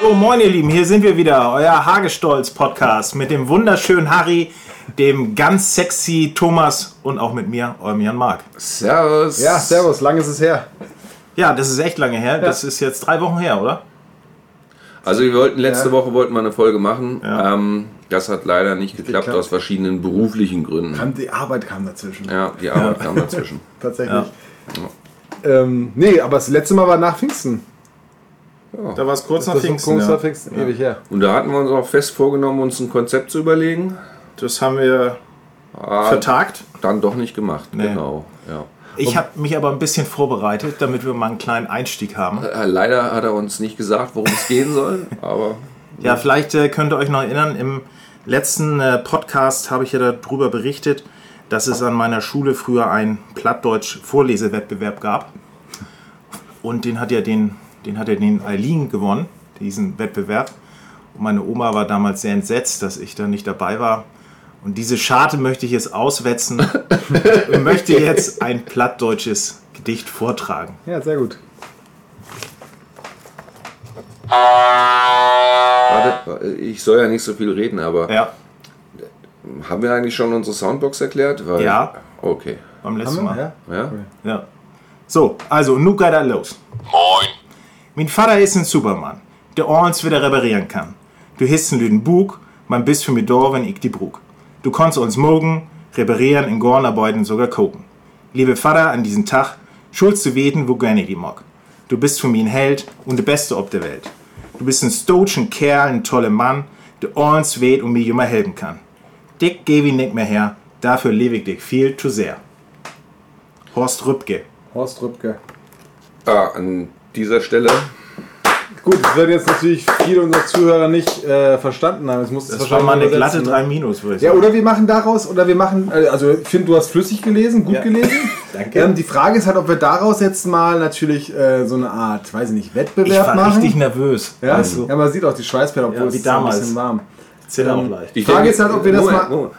So, moin ihr Lieben, hier sind wir wieder, euer Hagestolz-Podcast mit dem wunderschönen Harry, dem ganz sexy Thomas und auch mit mir, eurem Jan Mark. Servus. Ja, servus, lang ist es her. Ja, das ist echt lange her, das ist jetzt drei Wochen her, oder? Also wir wollten letzte Ja. Woche wollten wir eine Folge machen. Ja. Ähm, das hat leider nicht geklappt geklappt. aus verschiedenen beruflichen Gründen. Kam, die Arbeit kam dazwischen. Ja, die Arbeit kam dazwischen. Tatsächlich. Ähm, nee, aber das letzte Mal war nach Pfingsten. Da war es kurz nach das ist Pfingsten. kurz Ja. nach Pfingsten, ewig her. Und da hatten wir uns auch fest vorgenommen, uns ein Konzept zu überlegen. Das haben wir Ah, vertagt. dann doch nicht gemacht. Nee. Genau. Ja. Ich habe mich aber ein bisschen vorbereitet, damit wir mal einen kleinen Einstieg haben. Äh, Leider hat er uns nicht gesagt, worum es gehen soll, aber Ja, vielleicht äh, könnt ihr euch noch erinnern, im letzten äh, Podcast habe ich ja darüber berichtet, dass es an meiner Schule früher einen Plattdeutsch-Vorlesewettbewerb gab. Und den hat ja den, den hat ja den Eileen gewonnen, diesen Wettbewerb. Und meine Oma war damals sehr entsetzt, dass ich da nicht dabei war. Und diese Scharte möchte ich jetzt auswetzen und möchte jetzt ein plattdeutsches Gedicht vortragen. Ja, sehr gut. warte, ich soll ja nicht so viel reden, aber Ja, haben wir eigentlich schon unsere Soundbox erklärt? Weil, Ja. Okay. beim letzten Haben Mal. wir? Ja? Ja? Ja. So, also, nu geht er los. Moin. Mein Vater ist ein Supermann, der ordens wieder reparieren kann. Du hast einen lüden Bug, man bist für mich da, wenn ich die brug. Du kannst uns morgen reparieren, in Gornarbeiten sogar gucken. Liebe Vater, an diesem Tag schulst du weten, wo gerne die mag. Du bist für mich ein Held und der Beste auf der Welt. Du bist ein stoischen Kerl, ein toller Mann, der ordens weht und mir immer helfen kann. Dick geh ich nicht mehr her, dafür lebe ich dich viel zu sehr. Horst Rübke. Horst Rübke. Ah, an dieser Stelle Gut, das werden jetzt natürlich viele unserer Zuhörer nicht äh, verstanden haben. Es muss Das war mal eine glatte 3 Minus, würde ich Ja, sagen. oder wir machen daraus, oder wir machen, äh, also ich finde, du hast flüssig gelesen, gut Ja. gelesen. Danke. Ähm, die Frage ist halt, ob wir daraus jetzt mal natürlich äh, so eine Art, weiß ich nicht, ich Wettbewerb war machen. richtig nervös. ja? Du? ja, man sieht auch die Schweißperlen, obwohl Ja, es ist ein damals. bisschen warm. Zählt auch Ähm, leicht. Ich Frage ist halt, ob wir das mal- Moment.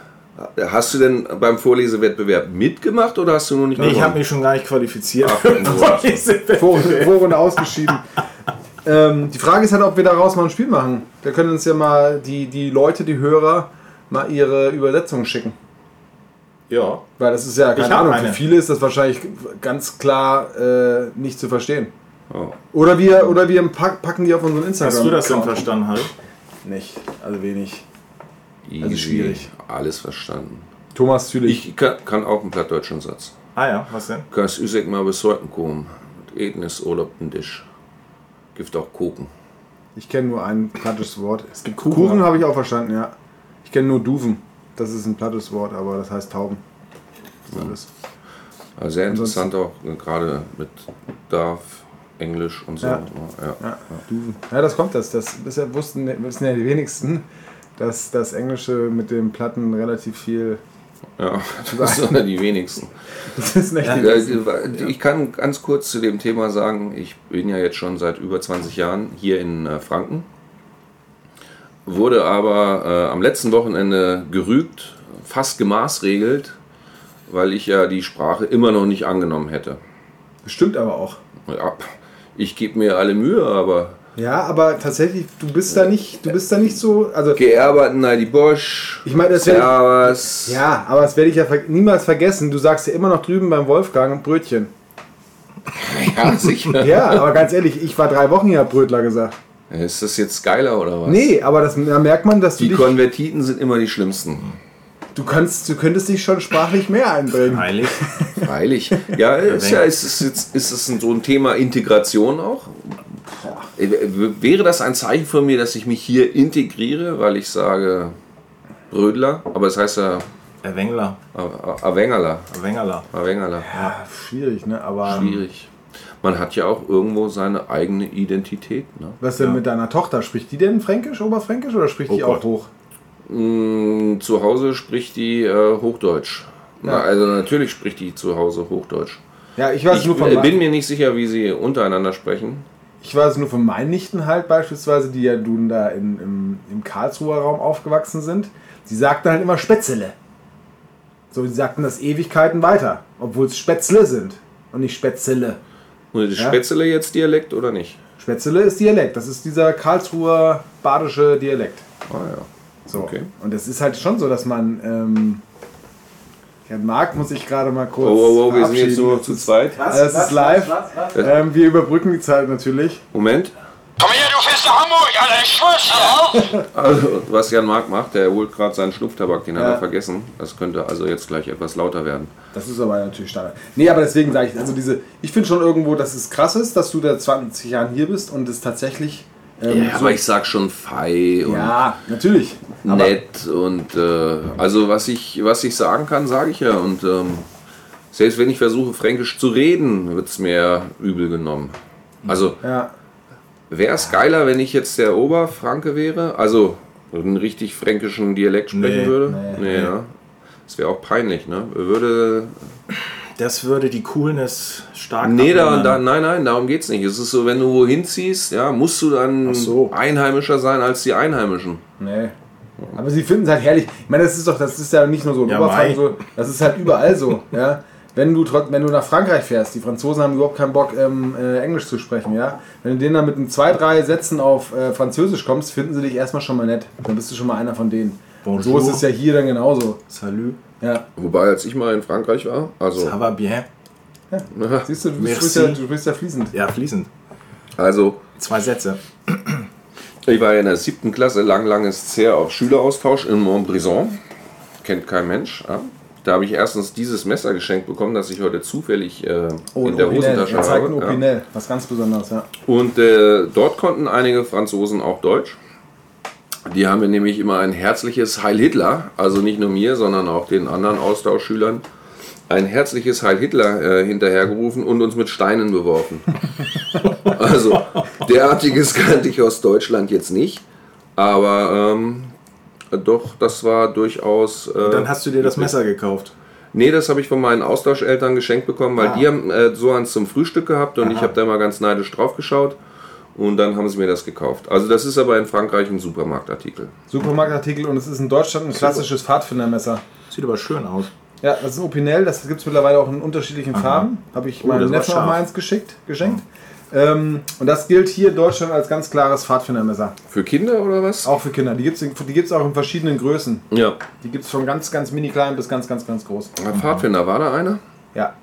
Hast du denn beim Vorlesewettbewerb mitgemacht oder hast du noch nicht Nee, ich habe mich schon gar nicht qualifiziert. Ach, nur. Vor, Vorrunde ausgeschieden. ähm, die Frage ist halt, ob wir daraus mal ein Spiel machen. Da können uns ja mal die, die Leute, die Hörer, mal ihre Übersetzungen schicken. Ja. Weil das ist ja, keine Ahnung, eine. für viele ist das wahrscheinlich ganz klar äh, nicht zu verstehen. Oh. Oder wir, oder wir pack, packen die auf unseren Instagram. Hast du das denn verstanden, Harry? Nicht, also wenig. Easy. Also schwierig. Alles verstanden. Thomas Zülich. Ich kann, kann auch einen plattdeutschen Satz. Ah ja, was denn? Kannst Üsek mal bis heute kommen. Eten ist Urlaub ein Tisch. Gibt auch Kuchen. Ich kenne nur ein plattes Wort. Es gibt Kuchen. Kuchen habe ich auch verstanden, ja. Ich kenne nur Duven. Das ist ein plattes Wort, aber das heißt Tauben. Das alles. Also sehr interessant auch, äh, gerade mit Darf, Englisch und so. Ja. Ja. Ja, Duven. Ja, das kommt das. Das bisher wussten, wissen ja die wenigsten, dass das Englische mit dem Platten relativ viel. Ja, das sind ja die wenigsten. Das ist nicht die Äh, Ich kann ganz kurz zu dem Thema sagen, ich bin ja jetzt schon seit über 20 Jahren hier in äh, Franken, wurde aber äh, am letzten Wochenende gerügt, fast gemaßregelt, weil ich ja die Sprache immer noch nicht angenommen hätte. Stimmt aber auch. Ja, ich gebe mir alle Mühe, aber Ja, aber tatsächlich, du bist da nicht, du bist da nicht so. Also geerbert, nein, die Bosch, Ich meine, das Servus. ja, aber das werde ich ja niemals vergessen. Du sagst ja immer noch drüben beim Wolfgang Brötchen. ja, sicher. Ja, aber ganz ehrlich, ich war drei Wochen hier, hab Brötler gesagt. Ist das jetzt geiler oder was? Nee, aber das, da merkt man, dass du Die dich, Konvertiten sind immer die schlimmsten. du kannst, du könntest dich schon sprachlich mehr einbringen. Heilig. Freilich. Ja, ist, ja ist, es jetzt, ist es so ein Thema Integration auch? Äh, Wäre das ein Zeichen von mir, dass ich mich hier integriere, weil ich sage Brödler, aber es heißt ja Erwengler. Awengerler. Erwengerler. Awengerler. Ja, schwierig, ne? Aber Schwierig. Man hat ja auch irgendwo seine eigene Identität. Ne? was denn mit deiner Tochter? Spricht die denn Fränkisch, Oberfränkisch oder spricht die Oh auch Gott. hoch? Mm, Zu Hause spricht die äh, Hochdeutsch. Na, also natürlich spricht die zu Hause Hochdeutsch. Ja, ich weiß Ich nur von bin mir nicht sicher, wie sie untereinander sprechen. Ich weiß nur von meinen Nichten halt beispielsweise, die ja nun da in, im, im Karlsruher Raum aufgewachsen sind. Die sagten halt immer Spätzle. So, die sagten das Ewigkeiten weiter, obwohl es Spätzle sind und nicht Spätzle. Und ist Ja. Spätzle jetzt Dialekt oder nicht? Spätzle ist Dialekt, das ist dieser Karlsruher badische Dialekt. Ah ja. So. Okay. Und es ist halt schon so, dass man. Ähm, ja, Marc muss ich gerade mal kurz. Oh, oh, oh, wir sind jetzt nur zu zweit. Es ist live. Ähm, wir überbrücken die Zeit natürlich. Moment. Komm her, du feste Hamburg, Alter, ich schwör's dir. Also, was Jan Mark macht, der holt gerade seinen Schnupftabak, den hat Ja. er vergessen. Das könnte also jetzt gleich etwas lauter werden. Das ist aber natürlich Standard. Nee, aber deswegen sage ich, also diese, ich finde schon irgendwo, dass es krass ist, dass du da 20 Jahren hier bist und es tatsächlich. Ähm, Ja, so, aber ich sag schon fei und ja, natürlich. Nett und äh, also was ich, was ich sagen kann, sage ich ja. Und ähm, selbst wenn ich versuche, Fränkisch zu reden, wird es mir übel genommen. Also Ja, wäre es geiler, wenn ich jetzt der Oberfranke wäre, also einen richtig fränkischen Dialekt sprechen Nee, würde. nee, Nee, ja. Das wäre auch peinlich, ne? Würde Das würde die Coolness stark Nee, da, da, nein, nein, darum geht's nicht. Es ist so, wenn du wohin ziehst, ja, musst du dann so. Einheimischer sein als die Einheimischen. nee. Aber sie finden es halt herrlich. Ich meine, das ist doch, das ist ja nicht nur so in Ja, Oberfranken so, das ist halt überall so, ja. Wenn du, wenn du nach Frankreich fährst, die Franzosen haben überhaupt keinen Bock, ähm, äh, Englisch zu sprechen, ja. Wenn du denen dann mit ein, zwei, drei Sätzen auf äh, Französisch kommst, finden sie dich erstmal schon mal nett. Dann bist du schon mal einer von denen. Und so Bonjour. ist es ja hier dann genauso. Salut. Ja. Wobei, als ich mal in Frankreich war, also, Ça va bien. Siehst du, du sprichst, ja, du sprichst ja fließend. Ja, fließend. also Zwei Sätze. ich war in der siebten Klasse, lang, langes her auf Schüleraustausch in Montbrison. Kennt kein Mensch. Ja. Da habe ich erstens dieses Messer geschenkt bekommen, das ich heute zufällig äh, Oh, in der Opinel. Hosentasche Er zeigt ein habe. Ja. Opinel. Was ganz Besonderes, ja. Und äh, dort konnten einige Franzosen auch Deutsch. Die haben mir nämlich immer ein herzliches Heil Hitler, also nicht nur mir, sondern auch den anderen Austauschschülern, ein herzliches Heil Hitler äh, hinterhergerufen und uns mit Steinen beworfen. also derartiges kannte ich aus Deutschland jetzt nicht, aber ähm, doch, das war durchaus. Äh, Dann hast du dir das Messer gekauft. Nee, das habe ich von meinen Austauscheltern geschenkt bekommen, weil Ah. die haben äh, so eins zum Frühstück gehabt und ich habe da mal ganz neidisch drauf geschaut und dann haben sie mir das gekauft. Also das ist aber in Frankreich ein Supermarktartikel. Supermarktartikel und es ist in Deutschland ein klassisches Pfadfindermesser. Sieht aber schön aus. Ja, das ist ein Opinel, das gibt es mittlerweile auch in unterschiedlichen Farben. Habe ich Oh, meinem Neffen auch mal eins geschickt, geschenkt. Ähm, und das gilt hier in Deutschland als ganz klares Pfadfindermesser. Für Kinder oder was? Auch für Kinder. Die gibt es die gibt's auch in verschiedenen Größen. Ja. Die gibt es von ganz, ganz mini klein bis ganz, ganz, ganz groß. Pfadfinder, war da einer? Ja.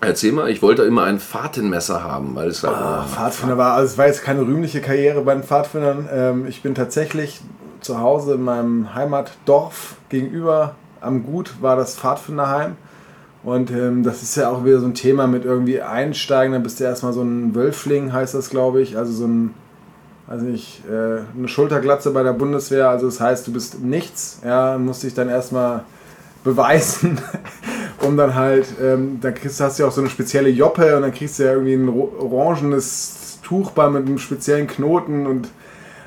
Erzähl mal, ich wollte immer ein Fahrtenmesser haben, weil es halt Pfadfinder war, also es war jetzt keine rühmliche Karriere bei den Pfadfindern. Ähm, ich bin tatsächlich zu Hause in meinem Heimatdorf gegenüber am Gut war das Pfadfinderheim. Und ähm, das ist ja auch wieder so ein Thema mit irgendwie einsteigen, dann bist du erstmal so ein Wölfling, heißt das, glaube ich. Also so ein, weiß nicht, äh, eine Schulterglatze bei der Bundeswehr. Also das heißt, du bist nichts, ja, musst dich dann erstmal beweisen, um dann halt, ähm, dann kriegst, hast du ja auch so eine spezielle Joppe und dann kriegst du ja irgendwie ein orangenes Tuch bei mit einem speziellen Knoten und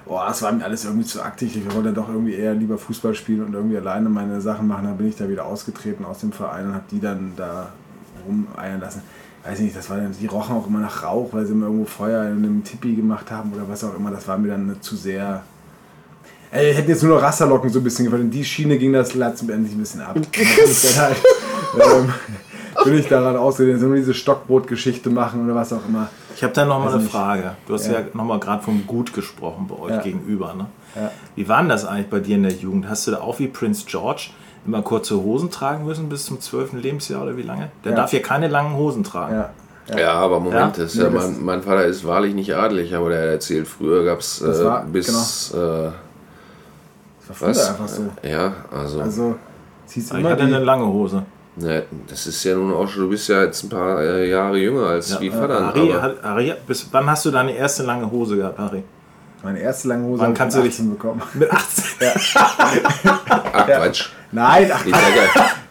boah, das war mir alles irgendwie zu aktiv. Ich wollte dann doch irgendwie eher lieber Fußball spielen und irgendwie alleine meine Sachen machen. Dann bin ich da wieder ausgetreten aus dem Verein und habe die dann da rumeiern lassen. Weiß nicht, das war dann, die rochen auch immer nach Rauch, weil sie immer irgendwo Feuer in einem Tipi gemacht haben oder was auch immer. Das war mir dann zu sehr. Ey, hätten jetzt nur noch Rasterlocken so ein bisschen gefallen. In die Schiene ging das letztendlich ein bisschen ab. Ich halt, ähm, bin ich daran ausgegangen, so diese Stockbrot-Geschichte machen oder was auch immer. Ich habe da noch mal Weiß eine nicht. Frage. Du hast ja, Ja. noch mal gerade vom Gut gesprochen bei euch Ja. gegenüber. Ne? Ja. Wie war denn das eigentlich bei dir in der Jugend? Hast du da auch wie Prince George immer kurze Hosen tragen müssen bis zum 12. Lebensjahr oder wie lange? Der Ja. darf ja keine langen Hosen tragen. Ja. Ja, aber Moment, Ja? Das ist ja, Nee, das- mein, mein Vater ist wahrlich nicht adelig, aber der erzählt, früher gab es äh, bis, äh, Das war früher was? einfach so. Ja, also, Also, es hieß Ich immer hatte die, eine lange Hose. Ne, das ist ja nun auch schon, du bist ja jetzt ein paar äh, Jahre jünger als Ja, wie äh, Vater. Harry, aber- hat- Harry, bis wann hast du deine erste lange Hose gehabt, Harry? meine erste lange Hose Wann kannst du dich- 18 bekommen. Mit 18. Ach, Quatsch. Nein, ach,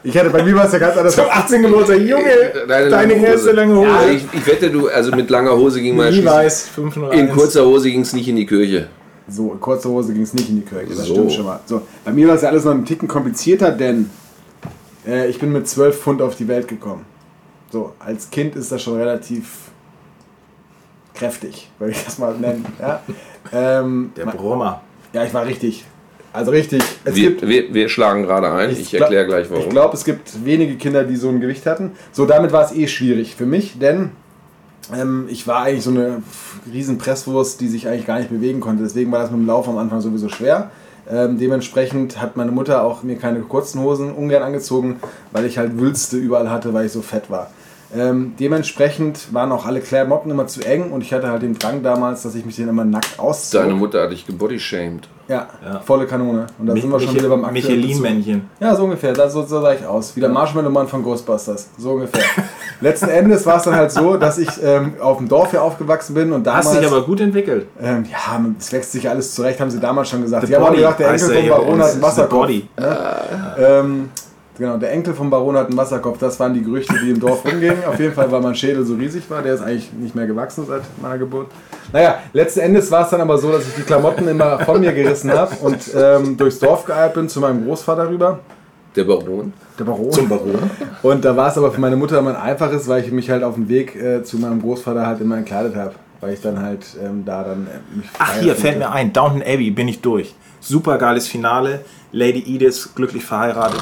Ich hatte bei mir war es ja ganz anders. 18 Geburtstag, Junge! Deine Deine lange erste lange Hose. also ich, ich wette, du, also mit langer Hose ging man Levi's 501. In kurzer Hose ging es nicht in die Kirche. So, in kurzer Hose ging es nicht in die Kirche, das So. stimmt schon mal. So, bei mir war es ja alles noch einen Ticken komplizierter, denn äh, ich bin mit 12 Pfund auf die Welt gekommen. So, als Kind ist das schon relativ kräftig, würde ich das mal nennen. Ja, ähm, Der Brummer. ja ich war richtig Also richtig. Es Wir, gibt, wir, wir schlagen gerade ein. Ich, glaub- erkläre gleich Ich warum. glaube, es gibt wenige Kinder, die so ein Gewicht hatten. So, damit war es eh schwierig für mich, denn ähm, ich war eigentlich so eine riesen Presswurst, die sich eigentlich gar nicht bewegen konnte. Deswegen war das mit dem Lauf am Anfang sowieso schwer. Ähm, dementsprechend hat meine Mutter auch mir keine kurzen Hosen ungern angezogen, weil ich halt Wülste überall hatte, weil ich so fett war. Ähm, dementsprechend waren auch alle Klamotten immer zu eng und ich hatte halt den Drang damals, dass ich mich den immer nackt auszog. Deine Mutter hat dich gebodyshamed. Ja, Ja. volle Kanone. Und da sind wir schon wieder beim aktuellen. Michelin-Männchen. Ja, so ungefähr. Da, so, so sah ich aus. Wie der Marshmallow-Mann von Ghostbusters. So ungefähr. Letzten Endes war es dann halt so, dass ich ähm, auf dem Dorf hier aufgewachsen bin und damals. Hast dich aber gut entwickelt. ähm, ja, es wächst sich alles zurecht, haben sie damals schon gesagt. The Die haben auch gesagt, der Enkel bei Baron hat einen Wasserkopf. Body. Ähm, genau, der Enkel vom Baron hat einen Wasserkopf. Das waren die Gerüchte, die im Dorf rumgingen. Auf jeden Fall, weil mein Schädel so riesig war. Der ist eigentlich nicht mehr gewachsen seit meiner Geburt. Naja, letzten Endes war es dann aber so, dass ich die Klamotten immer von mir gerissen habe und ähm, durchs Dorf geeilt bin zu meinem Großvater rüber. Der Baron. Der Baron. Zum Baron. Und da war es aber für meine Mutter immer ein einfaches, weil ich mich halt auf dem Weg äh, zu meinem Großvater halt immer entkleidet habe. Weil ich dann halt ähm, da dann äh, mich Ach, hier fällt mir ein. Downton Abbey bin ich durch. Super geiles Finale. Lady Edith glücklich verheiratet.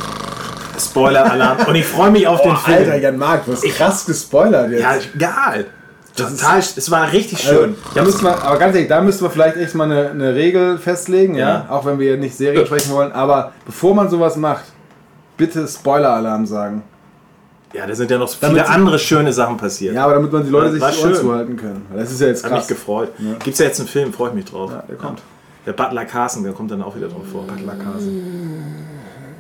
Spoiler-Alarm. Und ich freue mich auf den Oh, Film. Alter, Jan Marc, du hast krass gespoilert jetzt. Ja, egal. Total, es war richtig Also, schön. da müssen wir, aber ganz ehrlich, da müssten wir vielleicht echt mal eine, eine Regel festlegen, ja? Ja. Auch wenn wir nicht Serien sprechen wollen. Aber bevor man sowas macht, bitte Spoiler-Alarm sagen. Ja, da sind ja noch Damit viele andere schöne Sachen passiert. Ja, aber damit man die Leute Ja, sich die Ohren zuhalten können. Das ist ja jetzt Hat mich krass. gefreut. Gibt's ja jetzt einen Film, freue ich mich drauf. Ja, der kommt. Der Butler Carson, der kommt dann auch wieder drauf vor. Butler Carson.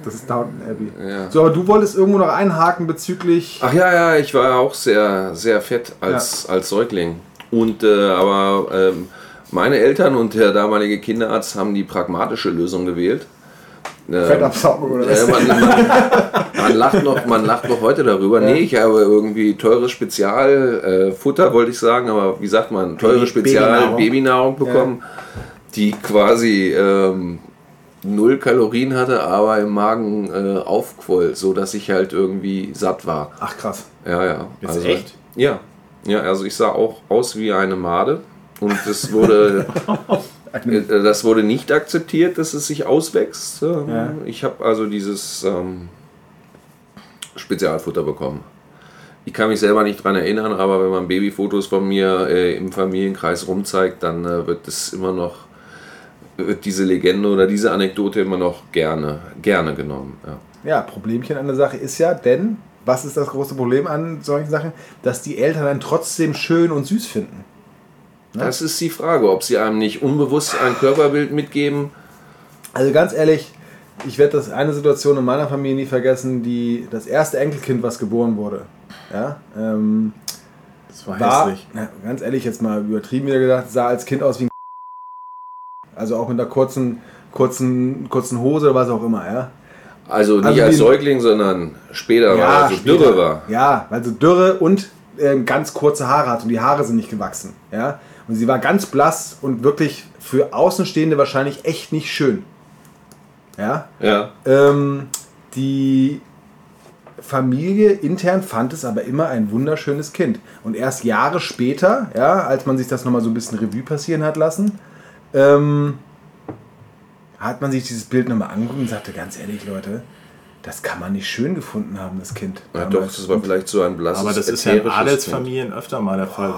Das ist Downton Abbey. Ja. So, aber du wolltest irgendwo noch einhaken bezüglich. Ach ja, ja, ich war auch sehr, sehr fett als, als Säugling. Und äh, aber ähm, meine Eltern und der damalige Kinderarzt haben die pragmatische Lösung gewählt. Ähm, Fettabsaugung oder was? äh, man, man, man, lacht noch, man lacht noch heute darüber. Nee, ich habe irgendwie teures Spezialfutter, äh, wollte ich sagen, aber wie sagt man, teure Baby- Spezial-Babynahrung Babynahrung. bekommen, die quasi ähm, null Kalorien hatte, aber im Magen äh, aufquoll, so dass ich halt irgendwie satt war. Ach krass. Ja, ja. Jetzt echt? Ja. Ja, also ich sah auch aus wie eine Made und das wurde, äh, das wurde nicht akzeptiert, dass es sich auswächst. Ähm, Ja. Ich habe also dieses ähm, Spezialfutter bekommen. Ich kann mich selber nicht dran erinnern, aber wenn man Babyfotos von mir äh, im Familienkreis rumzeigt, dann äh, wird es immer noch, wird diese Legende oder diese Anekdote immer noch gerne, gerne genommen. Ja. Ja, Problemchen an der Sache ist ja, denn, was ist das große Problem an solchen Sachen? Dass die Eltern dann trotzdem schön und süß finden. Das ist die Frage, ob sie einem nicht unbewusst ein Körperbild mitgeben. Also ganz ehrlich, ich werde das eine Situation in meiner Familie nie vergessen, die das erste Enkelkind, was geboren wurde. Ja, ähm, Das war war, hässlich. na, ganz ehrlich, jetzt mal übertrieben wieder gedacht, sah als Kind aus wie ein Also auch mit einer kurzen, kurzen, kurzen Hose oder was auch immer, ja. Also nicht Also als Säugling, sondern später, weil er so später. dürre war. Ja, weil sie dürre und ähm, ganz kurze Haare hat und die Haare sind nicht gewachsen. Ja? Und sie war ganz blass und wirklich für Außenstehende wahrscheinlich echt nicht schön. Ja. Ja. Ähm, die Familie intern fand es aber immer ein wunderschönes Kind. Und erst Jahre später, ja, als man sich das nochmal so ein bisschen Revue passieren hat lassen, ähm, hat man sich dieses Bild nochmal angeguckt und sagte, ganz ehrlich, Leute, das kann man nicht schön gefunden haben, das Kind. ja doch, das war vielleicht so ein blasses Aber das ist ja in Adelsfamilien öfter mal der Fall.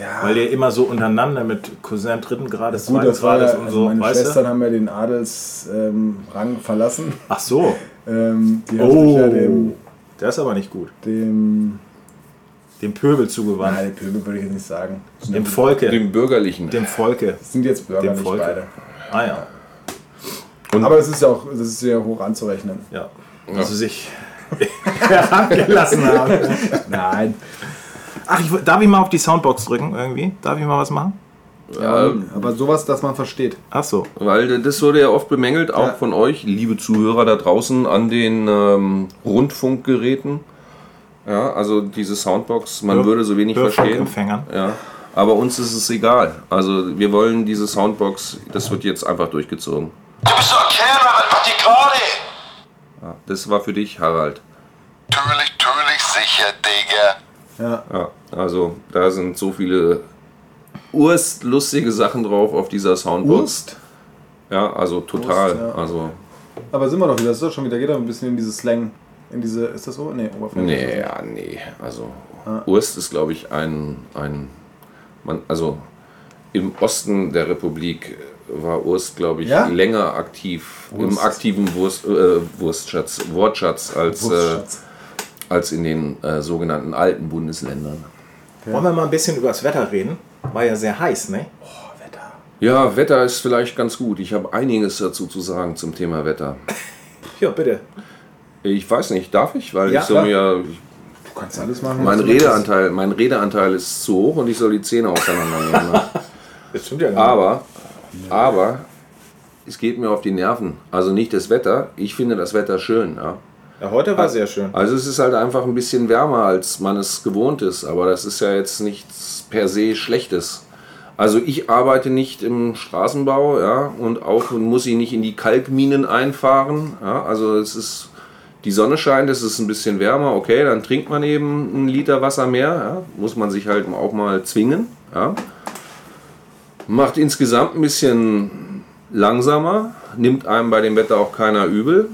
ja. Weil ihr immer so untereinander mit Cousin dritten Grades, Gut, zweiten das war ja, Grades und also so, meine weißt Schwestern du? haben ja den Adelsrang ähm, verlassen. Ach so, Ähm, Oh. ja dem, der ist aber nicht gut. dem Dem Pöbel zugewandt. nein, Pöbel würde ich jetzt nicht sagen. Dem Volke. Dem bürgerlichen. Dem Volke. sind jetzt Bürger Dem beide. Ah ja. Aber das ist ja auch das ist sehr hoch anzurechnen. Ja. Also sich herangelassen haben. Nein. Ach, ich, darf ich mal auf die Soundbox drücken irgendwie? Darf ich mal was machen? Ja, Aber sowas, dass man versteht. Ach so. weil das wurde ja oft bemängelt, auch Ja. von euch, liebe Zuhörer da draußen an den ähm, Rundfunkgeräten. Ja, also diese Soundbox, man Hör- würde so wenig verstehen. Ja. Aber uns ist es egal. Also wir wollen diese Soundbox, das wird jetzt einfach durchgezogen. Du bist doch ein Kerl, was macht die gerade? Ja, das war für dich, Harald. Natürlich, natürlich, sicher, Digga. Ja. Ja, also da sind so viele urstlustige Sachen drauf auf dieser Soundbox. Wurst? Ja, also total. Wurst, ja. Also, Aber sind wir doch wieder, das ist doch schon wieder, geht doch ein bisschen in diese Slang, in diese, ist das so? Nee, Oberfläche. nee, ja, nee. Also, Urst ist, glaube ich, ein, ein man, also im Osten der Republik war Urst, glaube ich, Ja? länger aktiv im Wurst. aktiven Wurst, äh, Wurstschatz, Wortschatz als, äh, als in den äh, sogenannten alten Bundesländern. Wollen wir mal ein bisschen über das Wetter reden? War ja sehr heiß, ne? Oh, Wetter. Ja, Wetter ist vielleicht ganz gut. Ich habe einiges dazu zu sagen zum Thema Wetter. Ja, bitte. Ich weiß nicht, darf ich? Weil Ja, ich soll mir. Du kannst alles machen. Mein. Redeanteil, mein Redeanteil ist zu hoch und ich soll die Zähne auseinandernehmen. ne? Das stimmt ja gar Aber, aber es geht mir auf die Nerven. Also nicht das Wetter. Ich finde das Wetter schön. Ja. Ja, heute war sehr schön. Also es ist halt einfach ein bisschen wärmer, als man es gewohnt ist. Aber das ist ja jetzt nichts per se Schlechtes. Also ich arbeite nicht im Straßenbau, ja, und auch muss ich nicht in die Kalkminen einfahren. Ja, also es ist die Sonne scheint, es ist ein bisschen wärmer, okay, dann trinkt man eben einen Liter Wasser mehr, ja, muss man sich halt auch mal zwingen. Ja. Macht insgesamt ein bisschen langsamer, nimmt einem bei dem Wetter auch keiner übel.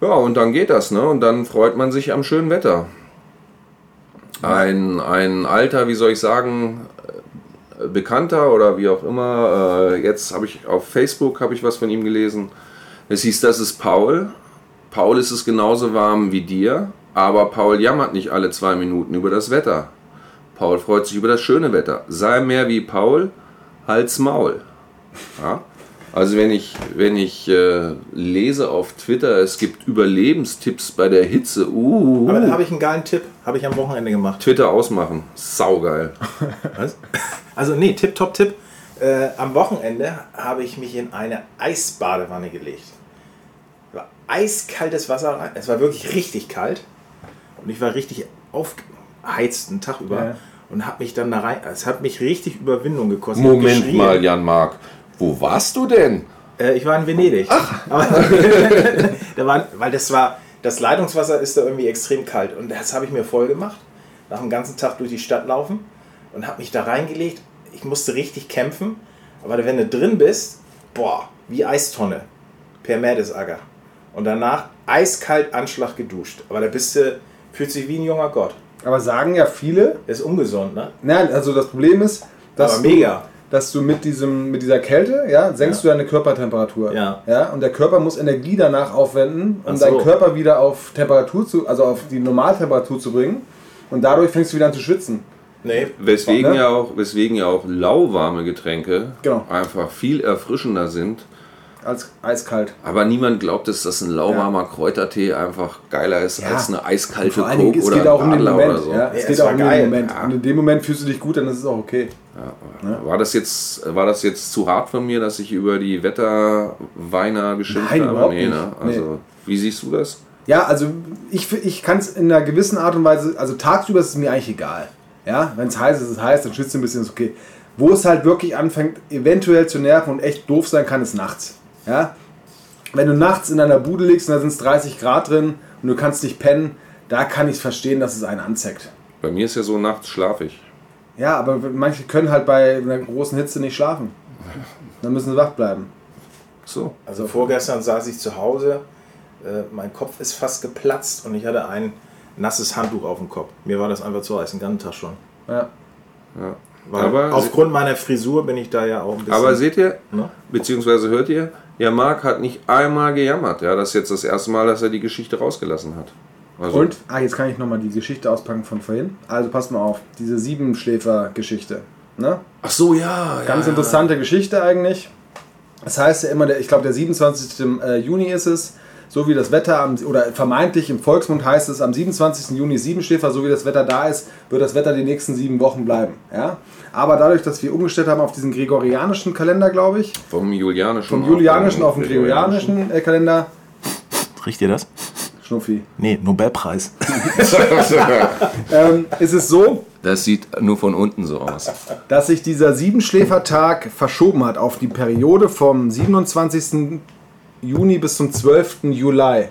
Ja, und dann geht das, ne? Und dann freut man sich am schönen Wetter. Ein, ein alter, wie soll ich sagen, äh, Bekannter oder wie auch immer, äh, jetzt habe ich auf Facebook habe ich was von ihm gelesen. Es hieß, das ist Paul. Paul ist es genauso warm wie dir, aber Paul jammert nicht alle zwei Minuten über das Wetter. Paul freut sich über das schöne Wetter. Sei mehr wie Paul, halt's Maul. Ja? Also wenn ich, wenn ich äh, lese auf Twitter, es gibt Überlebenstipps bei der Hitze, uh, Aber da habe ich einen geilen Tipp. Habe ich am Wochenende gemacht. Twitter ausmachen, saugeil. Was? Also, nee, Tipp, Top, Tipp. Äh, am Wochenende habe ich mich in eine Eisbadewanne gelegt. Eiskaltes Wasser rein. Es war wirklich richtig kalt. Und ich war richtig aufgeheizt einen Tag über. Ja. Und habe mich dann da rein. Es hat mich richtig Überwindung gekostet. Moment mal, Jan-Marc, wo warst du denn? Äh, ich war in Venedig. Aber, da war, weil das war, das Leitungswasser ist da irgendwie extrem kalt. Und das habe ich mir voll gemacht. Nach dem ganzen Tag durch die Stadt laufen und habe mich da reingelegt. Ich musste richtig kämpfen. Aber wenn du drin bist, boah, wie Eistonne. Per Mertesacker. Und danach eiskalt Anschlag geduscht. Aber da bist du, fühlt sich wie ein junger Gott. Aber sagen ja viele, ist ungesund, ne? nein, also das Problem ist, dass Aber mega. Du, dass du mit diesem mit dieser Kälte, ja, senkst du deine Körpertemperatur. Ja. ja. Und der Körper muss Energie danach aufwenden, um so. deinen Körper wieder auf Temperatur zu, also auf die Normaltemperatur zu bringen. Und dadurch fängst du wieder an zu schwitzen. Nee. Weswegen, Ne? ja auch, weswegen ja auch lauwarme Getränke Genau. einfach viel erfrischender sind. Als eiskalt. Aber niemand glaubt es, dass ein lauwarmer Kräutertee einfach geiler ist Ja. als eine eiskalte Dingen, Coke es oder geht auch um oder so. Ja, es Ja, geht es auch um geil. den Moment. Ja. Und in dem Moment fühlst du dich gut, dann ist es auch okay. War das jetzt, war das jetzt zu hart von mir, dass ich über die Wetterweiner geschimpft Nein, habe? überhaupt nee, nicht. ne? Also, wie siehst du das? Ja, also ich, ich kann es in einer gewissen Art und Weise, also tagsüber ist es mir eigentlich egal. Ja, wenn es heiß ist, ist es heiß, dann schützt du ein bisschen, ist okay. Wo es halt wirklich anfängt, eventuell zu nerven und echt doof sein kann, ist nachts. Ja, wenn du nachts in deiner Bude liegst und da sind es 30 Grad drin und du kannst nicht pennen, da kann ich verstehen, dass es einen anzeigt. Bei mir ist ja so, nachts schlafe ich. Ja, aber manche können halt bei einer großen Hitze nicht schlafen. Dann müssen sie wach bleiben. So. Also vorgestern saß ich zu Hause, äh, mein Kopf ist fast geplatzt und ich hatte ein nasses Handtuch auf dem Kopf. Mir war das einfach zu heiß, den ganzen Tag schon. Ja. Weil Aber- aufgrund meiner Frisur bin ich da ja auch ein bisschen... Aber seht ihr, ne? beziehungsweise hört ihr, ja, Marc hat nicht einmal gejammert. Ja, das ist jetzt das erste Mal, dass er die Geschichte rausgelassen hat. Also, Und, ah, jetzt kann ich nochmal die Geschichte auspacken von vorhin. Also passt mal auf, diese Siebenschläfer-Geschichte. Ne? Ach so, ja. Ganz ja, interessante Geschichte eigentlich. Das heißt ja immer, der, ich glaube, der 27. äh, Juni ist es, so wie das Wetter, am, oder vermeintlich im Volksmund heißt es, am 27. Juni Siebenschläfer, so wie das Wetter da ist, wird das Wetter die nächsten sieben Wochen bleiben. Ja? Aber dadurch, dass wir umgestellt haben auf diesen gregorianischen Kalender, glaube ich. Vom Julianischen. vom Julianischen auf den Gregorianischen äh, Kalender, Riecht ihr das? Schnuffi, Nee, Nobelpreis. ähm, ist es so, Das sieht nur von unten so aus. dass sich dieser Siebenschläfertag verschoben hat auf die Periode vom 27. Juni bis zum 12. Juli.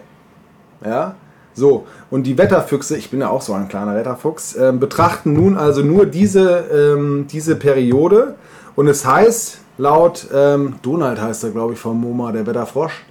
Ja, so. Und die Wetterfüchse, ich bin ja auch so ein kleiner Wetterfuchs, ähm, betrachten nun also nur diese, ähm, diese Periode. Und es heißt, laut ähm, Donald heißt er, glaube ich, vom MoMA, der Wetterfrosch,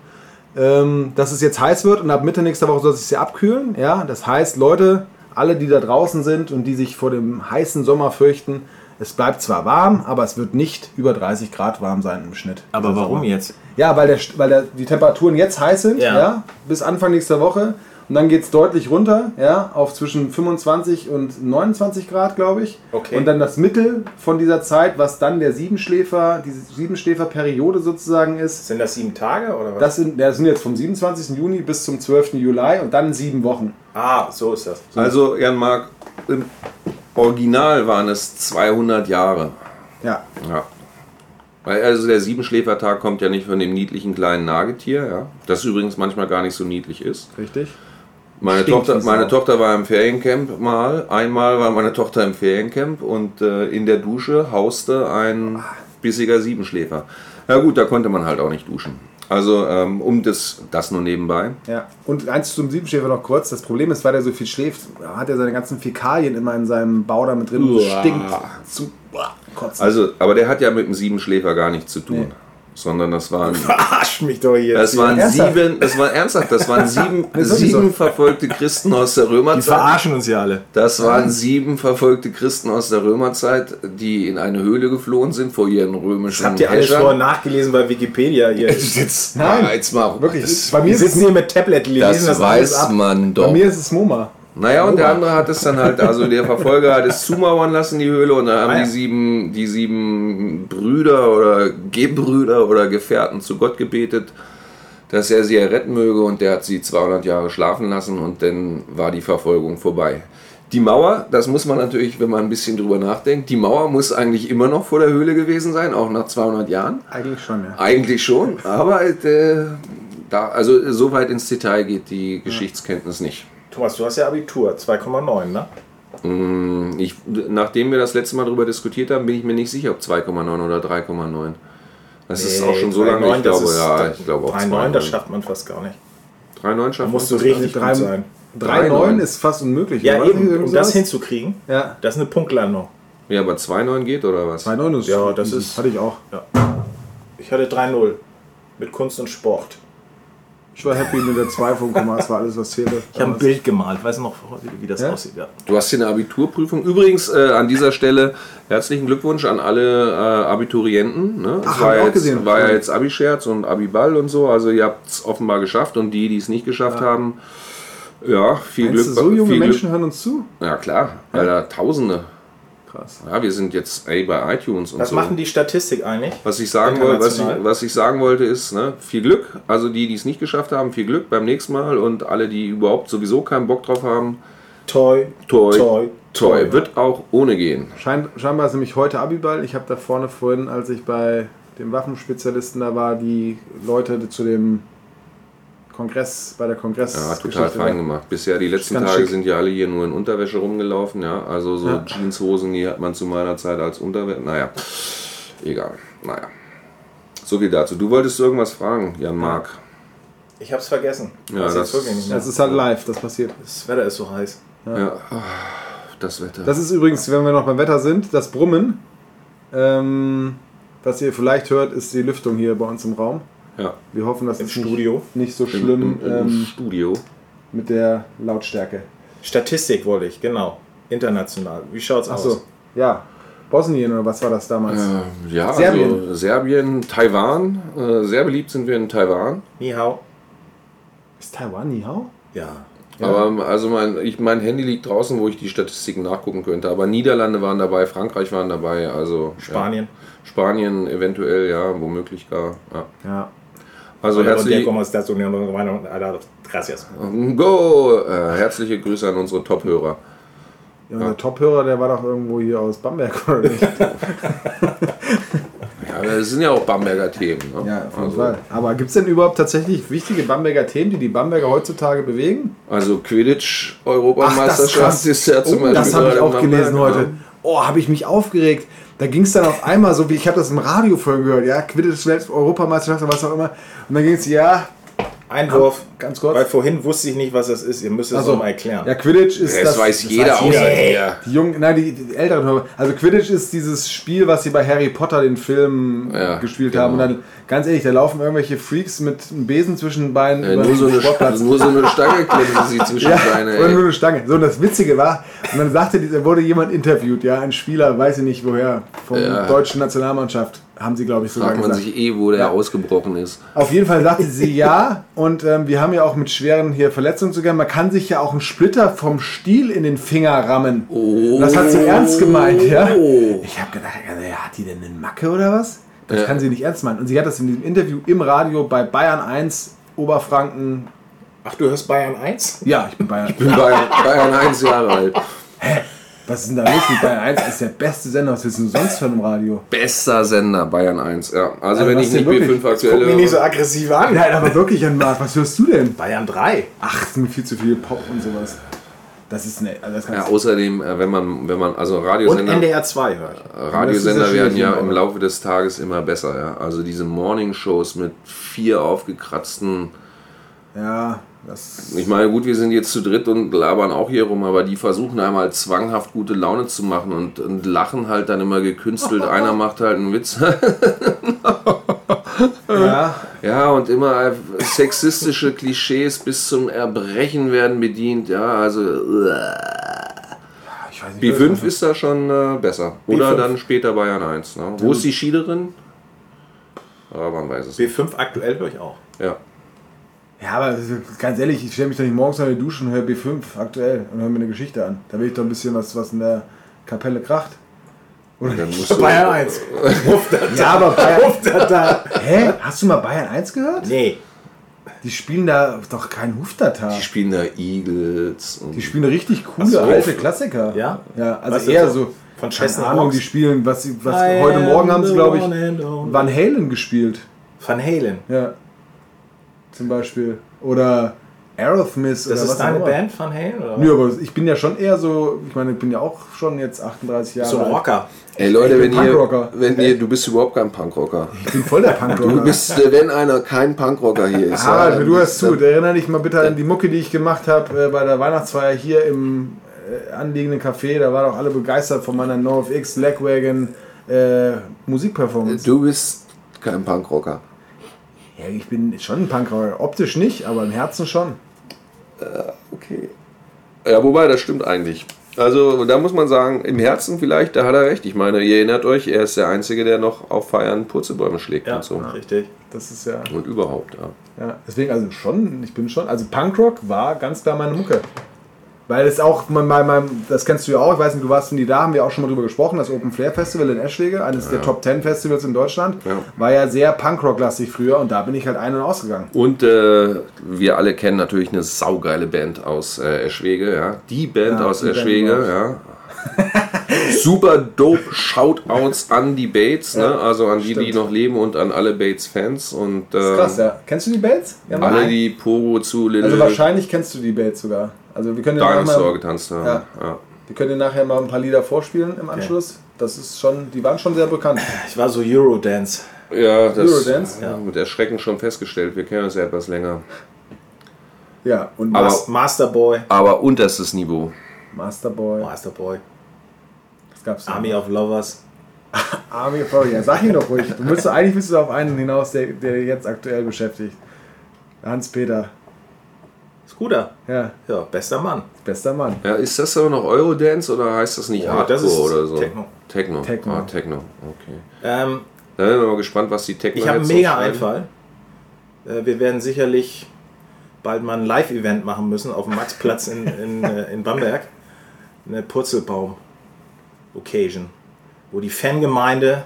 ähm, dass es jetzt heiß wird und ab Mitte nächster Woche soll es sich abkühlen. Ja, das heißt, Leute, alle, die da draußen sind und die sich vor dem heißen Sommer fürchten, es bleibt zwar warm, aber es wird nicht über 30 Grad warm sein im Schnitt. Aber warum Sommer. jetzt? Ja, weil, der, weil der, die Temperaturen jetzt heiß sind, Ja. ja. bis Anfang nächster Woche. Und dann geht es deutlich runter, ja, auf zwischen 25 und 29 Grad, glaube ich. Okay. Und dann das Mittel von dieser Zeit, was dann der Siebenschläfer, diese Siebenschläfer-Periode sozusagen ist, Sind das sieben Tage oder was? das sind, das sind jetzt vom 27. Juni bis zum 12. Juli und dann sieben Wochen. ah, so ist das. Also, Jan Mark, im Original waren es 200 Jahre. Ja, Ja. Weil also der Siebenschläfertag kommt ja nicht von dem niedlichen kleinen Nagetier, ja. Das übrigens manchmal gar nicht so niedlich ist. richtig. Meine, Stinkt Tochter, meine. Tochter war im Feriencamp mal. Einmal war meine Tochter im Feriencamp und äh, in der Dusche hauste ein bissiger Siebenschläfer. Ja gut, da konnte man halt auch nicht duschen. Also ähm, um das, das nur nebenbei. Ja. Und eins zum Siebenschläfer noch kurz. Das Problem ist, weil er so viel schläft, hat er seine ganzen Fäkalien immer in seinem Bau da mit drin und Uah. stinkt zu kotzen. Also, aber der hat ja mit dem Siebenschläfer gar nichts zu tun. Nee. Sondern das waren, Verarscht mich doch hier. das waren Ernsthaft? sieben, das war ernsthaft, das waren sieben, wirklich sieben verfolgte Christen aus der die Römerzeit. verarschen uns ja alle. Das waren sieben verfolgte Christen aus der Römerzeit, die in eine Höhle geflohen sind vor ihren römischen Das habt ihr alles vorher nachgelesen bei Wikipedia hier. Jetzt, Nein. jetzt mal. Wirklich, Das, bei mir sitzen hier mit Tablet, lesen das, das, weiß man Bei doch. mir ist es MoMA. Naja, und der andere hat es dann halt, also der Verfolger hat es zumauern lassen, die Höhle, und dann haben Ah, ja. die sieben, die sieben Brüder oder Gebrüder oder Gefährten zu Gott gebetet, dass er sie erretten möge, und der hat sie 200 Jahre schlafen lassen, und dann war die Verfolgung vorbei. Die Mauer, das muss man natürlich, wenn man ein bisschen drüber nachdenkt, die Mauer muss eigentlich immer noch vor der Höhle gewesen sein, auch nach 200 Jahren. Eigentlich schon, ja. Eigentlich schon, aber äh, da, also so weit ins Detail geht die Geschichtskenntnis nicht. Thomas, du hast ja Abitur, 2,9, ne? Ich, nachdem wir das letzte Mal darüber diskutiert haben, bin ich mir nicht sicher, ob 2,9 oder 3,9. Das ist auch schon so lange, ich glaube, ja, ich glaube auch 3,9, das 2,9. schafft man fast gar nicht. 3,9 Da schafft musst du man? richtig Drei- gut sein. 3,9 ist fast unmöglich. Ja, oder? eben, um das hinzukriegen, Ja. das ist eine Punktlandung. Ja, aber 2,9 geht oder was? 3,9 ist. Ja, das ist- Hatte ich auch. Ich hatte 3,0 mit Kunst und Sport. Ich war happy mit der 2 vom Komma. Das war alles, was fehlte. Ich habe ein Bild gemalt, weiß noch, wie, wie das Ja? aussieht. Ja. Du hast hier eine Abiturprüfung. Übrigens äh, an dieser Stelle herzlichen Glückwunsch an alle äh, Abiturienten. Ne? Ach, war, hab ich auch jetzt, gesehen. war ja jetzt Abi-Scherz und Abi-Ball und so. Also ihr habt es offenbar geschafft und die, die es nicht geschafft haben, ja, viel Meinst Glück. du, so junge viel Menschen hören uns zu? Glück. Ja klar, Alter, Tausende. Krass. Ja, wir sind jetzt ey, bei iTunes und Was so. machen die Statistik eigentlich? Was ich sagen wollte, was ich, was ich sagen wollte, ist, ne, viel Glück. Also die, die es nicht geschafft haben, viel Glück beim nächsten Mal und alle, die überhaupt sowieso keinen Bock drauf haben, Toi, toi, toi, toi, wird auch ohne gehen. Schein, scheinbar ist nämlich heute Abiball. Ich habe da vorne vorhin, als ich bei dem Waffenspezialisten da war, die Leute zu dem Kongress, bei der Kongress. Ja, total fein gemacht. Bisher die letzten Tage schick. sind ja alle hier nur in Unterwäsche rumgelaufen, ja. Also so Ja. Jeanshosen, die hat man zu meiner Zeit als Unterwäsche. Naja, egal. Naja. So viel dazu. Du wolltest irgendwas fragen, Jan Mark. Ich hab's vergessen. Ja, das- nicht mehr. Das ist halt live, das passiert. Das Wetter ist so heiß. Ja. Ah, Das Wetter. Das ist übrigens, wenn wir noch beim Wetter sind, das Brummen. Ähm, was ihr vielleicht hört, ist die Lüftung hier bei uns im Raum. Ja. Wir hoffen, das Im ist Studio. Nicht, nicht so Im, schlimm im, im ähm, Studio. mit der Lautstärke. Statistik wollte ich, genau. International. Wie schaut's Achso, aus? ja. Bosnien oder was war das damals? Äh, ja, Serbien. also Serbien, Taiwan. Äh, sehr beliebt sind wir in Taiwan. Ni hao. Ist Taiwan Nihau? Ja. Aber also mein, ich, mein Handy liegt draußen, wo ich die Statistiken nachgucken könnte. Aber Niederlande waren dabei, Frankreich waren dabei, also Spanien. Ja, Spanien eventuell, ja, womöglich gar. Ja. Ja. Also herzlich? Gracias. go, äh, herzliche Grüße an unsere Top-Hörer. ja unser Top-Hörer, der war doch irgendwo hier aus Bamberg, oder nicht? Ja, das sind ja auch Bamberger Themen. Ne? Ja, auf jeden also, Fall. Aber gibt es denn überhaupt tatsächlich wichtige Bamberger Themen, die die Bamberger heutzutage bewegen? Also Quidditch-Europameisterschaft ist ja zum Oh, Beispiel. das habe ich auch gelesen heute. Oh, habe ich mich aufgeregt. Da ging es dann auf einmal so, wie ich habe das im Radio vorhin gehört, ja, Welt Europameisterschaft oder was auch immer. Und dann ging es, ja, Einwurf. Ganz kurz. Weil vorhin wusste ich nicht, was das ist. Ihr müsst es Also, mal erklären. Ja, Quidditch ist Das, das. weiß das jeder außer dir. Die jungen, nein, die, die älteren Hörer. Also Quidditch ist dieses Spiel, was sie bei Harry Potter den Film Ja, gespielt genau. haben. Und dann, ganz ehrlich, da laufen irgendwelche Freaks mit einem Besen zwischen den Beinen über nur, den so eine, Sportplatz. nur so eine Stange klemmen sie zwischen Ja, die Beine. oder nur Ey. eine Stange. So, und das Witzige war, und dann sagte, da wurde jemand interviewt, ja, ein Spieler, weiß ich nicht woher, von Ja. der deutschen Nationalmannschaft, haben sie, glaube ich, sogar Fragt man gesagt. sich eh, wo der Ja. ausgebrochen ist. Auf jeden Fall sagte sie ja, und ähm, wir haben ja auch mit schweren hier Verletzungen zu gehen. Man kann sich ja auch einen Splitter vom Stiel in den Finger rammen. Oh. Das hat sie ernst gemeint, ja. Ich habe gedacht, also, ja, hat die denn eine Macke oder was? Das Ja. kann sie nicht ernst meinen. Und sie hat das in diesem Interview im Radio bei Bayern 1 Oberfranken. Ach, du hörst Bayern 1? Ja, ich bin Bayern. Ich bin Bayern, Bayern 1 Jahre alt. Was ist denn da los mit Bayern 1? ist der beste Sender, was willst du sonst hören im Radio? Bester Sender, Bayern 1. Ja. Also, Also wenn ich nicht wirklich? B5 aktuell Guck mich nicht so höre. aggressiv an. Nein, aber wirklich, Jan Marc, was hörst du denn? Bayern 3. Ach, viel zu viel Pop und sowas. Das ist ne, also das Ja, außerdem, äh, wenn man, wenn man, also Und Radiosender, NDR 2 höre ich. Radiosender werden ja im Laufe des Tages immer besser. Ja. Also diese Morning-Shows mit vier aufgekratzten Ja, das. Ich meine, gut, wir sind jetzt zu dritt und labern auch hier rum, aber die versuchen einmal zwanghaft gute Laune zu machen und, und lachen halt dann immer gekünstelt. Einer macht halt einen Witz. Ja, ja, und immer sexistische Klischees bis zum Erbrechen werden bedient. Ja, also nicht. B5 ist da schon äh, besser. Oder B5. dann später Bayern 1. Ne? Wo ist die Schiederin? Aber man weiß es nicht. B5 aktuell höre ich auch. Ja. Ja, aber ganz ehrlich, ich stelle mich doch nicht morgens unter die Dusche und höre B5 aktuell und höre mir eine Geschichte an. Da will ich doch ein bisschen was, was in der Kapelle kracht. Oder Dann musst du, Bayern 1. Ja, aber Bayern. da. Hä? Hast du mal Bayern 1 gehört? Nee. Die spielen da doch keinen Hufdata. die spielen da Eagles. Und Die spielen richtig coole so. alte Klassiker. Ja? Ja, also Was eher so. Von Keine Ahnung, die spielen, was, sie- was I heute Morgen haben sie, glaube ich. Van Halen gespielt. Van Halen. Ja. Zum Beispiel. Oder Aerosmith oder Das was ist deine. Band, Van Halen? Oder? Nö, aber ich bin ja schon eher so, ich meine, ich bin ja auch schon jetzt 38 Jahre So ein alt. Rocker. Ey Leute, wenn ihr, Punkrocker. wenn ihr, du bist überhaupt kein Punkrocker. Ich bin voll der Punkrocker. Du bist, äh, wenn einer kein Punkrocker hier ist. Harald, ja, du dann- zu. Erinnere dich mal bitte an die Mucke, die ich gemacht habe äh, bei der Weihnachtsfeier hier im äh, anliegenden Café. Da waren auch alle begeistert von meiner NoFX Lagwagon äh, Musikperformance. Du bist kein Punkrocker. Ja, ich bin schon ein Punkrocker. Optisch nicht, aber im Herzen schon. Okay. Ja, wobei, das stimmt eigentlich. Also, da muss man sagen, im Herzen vielleicht, da hat er recht. Ich meine, ihr erinnert euch, er ist der Einzige, der noch auf Feiern Purzelbäume schlägt Ja, und so. richtig. Das ist ja, Und überhaupt, ja. ja. Deswegen, also schon, ich bin schon. Also Punkrock war ganz klar meine Mucke. Weil es auch, mein, mein, mein, das kennst du ja auch, ich weiß nicht, du warst nie da, haben wir auch schon mal drüber gesprochen, das Open Flair Festival in Eschwege, eines der Top 10 Festivals in Deutschland, Ja. war ja sehr Punkrock-lastig früher und da bin ich halt ein- und ausgegangen. Und äh, wir alle kennen natürlich eine saugeile Band aus äh, Eschwege, ja. Die Band Ja, aus die Band Eschwege, war's. ja. Super dope Shoutouts an die Bates, ne? also an die, die stimmt. noch leben und an alle Bates-Fans und Das ist krass, ja. Kennst du die Bates? Ja, alle, nein. die Pogo zu Little Also wahrscheinlich kennst du die Bates sogar. Also wir können dir Dinosaur nachher, getanzt haben. Ja. Ja. wir können dir nachher mal ein paar Lieder vorspielen im Anschluss. Das ist schon, die waren schon sehr bekannt. Ich war so Eurodance. Ja, das Eurodance? ja. mit Erschrecken schon festgestellt. Wir kennen uns ja etwas länger. Ja, und Aber- Mas- Masterboy. Aber unterstes Niveau. Masterboy. Masterboy. Gab's noch? Army of Lovers. Army of Fire. Ja, sag ihn doch ruhig. Du müsst, eigentlich bist du auf einen hinaus, der, der jetzt aktuell beschäftigt. Hans-Peter. Scooter. Ja, Ja, bester Mann. bester Mann. Ja, ist das aber noch Eurodance oder heißt das nicht Ja, Hardcore das ist oder so? Techno. Techno. Techno. Ah, Techno. Okay. Ähm, Da bin ich mal gespannt, was die Techno ich habe einen so mega. Einfall. Äh, wir werden sicherlich bald mal ein Live-Event machen müssen auf dem Maxplatz in, in, äh, in Bamberg. Eine Purzelbaum-Occasion. Wo die Fangemeinde,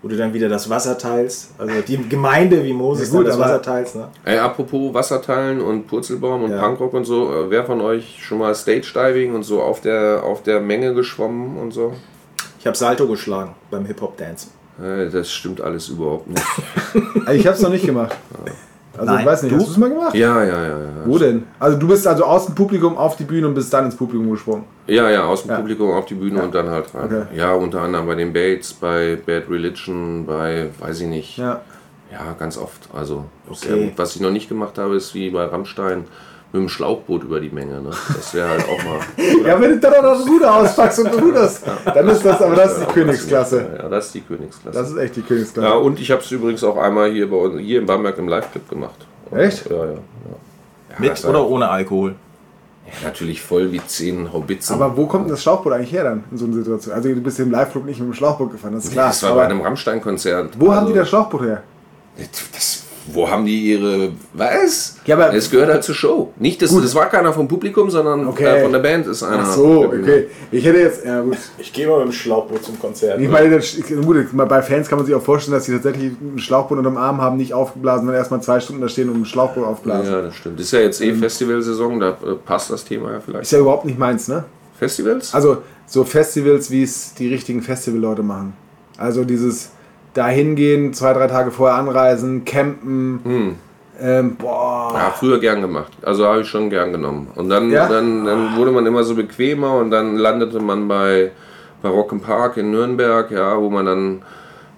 wo du dann wieder das Wasser teilst. Also die Gemeinde, wie Moses Ja, gut, dann das Wasser teilst. Ne? Ey, apropos Wasserteilen und Purzelbaum und Ja. Punkrock und so, äh, wer von euch schon mal Stage-Diving und so auf der, auf der Menge geschwommen und so? Ich habe Salto geschlagen beim Hip-Hop-Dance. Äh, Das stimmt alles überhaupt nicht. Ich hab's noch nicht gemacht. Also ich Nein. weiß nicht, Du? hast du es mal gemacht? Ja, ja, ja, ja. Wo denn? Also du bist also aus dem Publikum auf die Bühne und bist dann ins Publikum gesprungen. Ja, ja, aus dem Ja. Publikum auf die Bühne und dann halt rein. Okay. Ja, unter anderem bei den Bates, bei Bad Religion, bei, weiß ich nicht. Ja. Ja, ganz oft. Also, Okay. sehr gut. was ich noch nicht gemacht habe, ist wie bei Rammstein mit dem Schlauchboot über die Menge. Ne? Das wäre halt auch mal. Ja, wenn du dann auch noch Ruder auspackst und ruderst, dann ist das, aber das ist die Königsklasse. Ja, das ist die Königsklasse. Das ist echt die ja, Königsklasse. und ich habe es übrigens auch einmal hier bei uns, hier in Bamberg im Live-Clip gemacht. Echt? Ja, ja. ja. Ja Mit oder ohne Alkohol? Ja, natürlich voll wie zehn Haubitzen. Aber wo kommt denn das Schlauchboot eigentlich her dann in so einer Situation? Also du bist im Live-Club nicht mit dem Schlauchboot gefahren, das ist klar. das war bei aber einem Rammstein-Konzert. wo haben Also, die das Schlauchboot her? Das, wo haben die ihre. Was? Ja, aber- es gehört halt zur Show. Nicht, das, Gut. das war keiner vom Publikum, sondern Okay. äh, von der Band ist einer. Ach so, okay. Ich hätte jetzt, ja gut. Ich gehe mal mit dem Schlauchboot zum Konzert. Ich meine, das, gut, bei Fans kann man sich auch vorstellen, dass sie tatsächlich ein Schlauchboot unterm Arm haben, nicht aufgeblasen, wenn erstmal zwei Stunden da stehen und ein Schlauchboot aufblasen. Ja, das stimmt. Ist ja jetzt eh Festivalsaison, da äh, passt das Thema ja vielleicht. Ist ja überhaupt nicht meins, ne? Festivals? Also so Festivals, wie es die richtigen Festivalleute machen. Also dieses da hingehen, zwei, drei Tage vorher anreisen, campen. Ähm, boah. Ja, früher gern gemacht. Also habe ich schon gern genommen. Und dann, Ja? dann, dann wurde man immer so bequemer und dann landete man bei, bei Rock im Park in Nürnberg, ja, wo man dann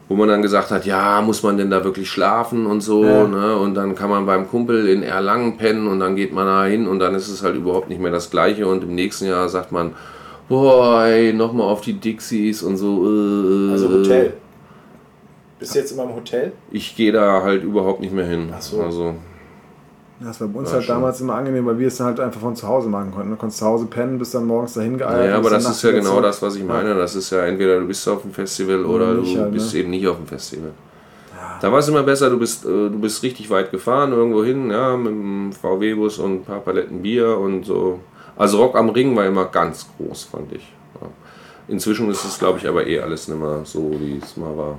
wo man dann gesagt hat, ja, muss man denn da wirklich schlafen und so, Ja. ne? Und dann kann man beim Kumpel in Erlangen pennen und dann geht man da hin und dann ist es halt überhaupt nicht mehr das Gleiche und im nächsten Jahr sagt man, boah, ey, nochmal auf die Dixies und so. Äh, Also Hotel. Bist du jetzt immer im Hotel? Ich gehe da halt überhaupt nicht mehr hin. Ach so. Also, Das war bei uns Ja, halt schon. damals immer angenehm, weil wir es dann halt einfach von zu Hause machen konnten. Du konntest zu Hause pennen, bist dann morgens dahin geeiert. Ja, aber das ist ja genau zurück. das, was ich meine. Das ist ja entweder du bist auf dem Festival oder du nicht halt, bist ne? eben nicht auf dem Festival. Da war es immer besser, du bist, äh, du bist richtig weit gefahren, irgendwo hin, ja, mit dem VW-Bus und ein paar Paletten Bier und so. Also Rock am Ring war immer ganz groß, fand ich. Ja. Inzwischen ist es, glaube ich, aber eh alles nicht mehr so, wie es mal war.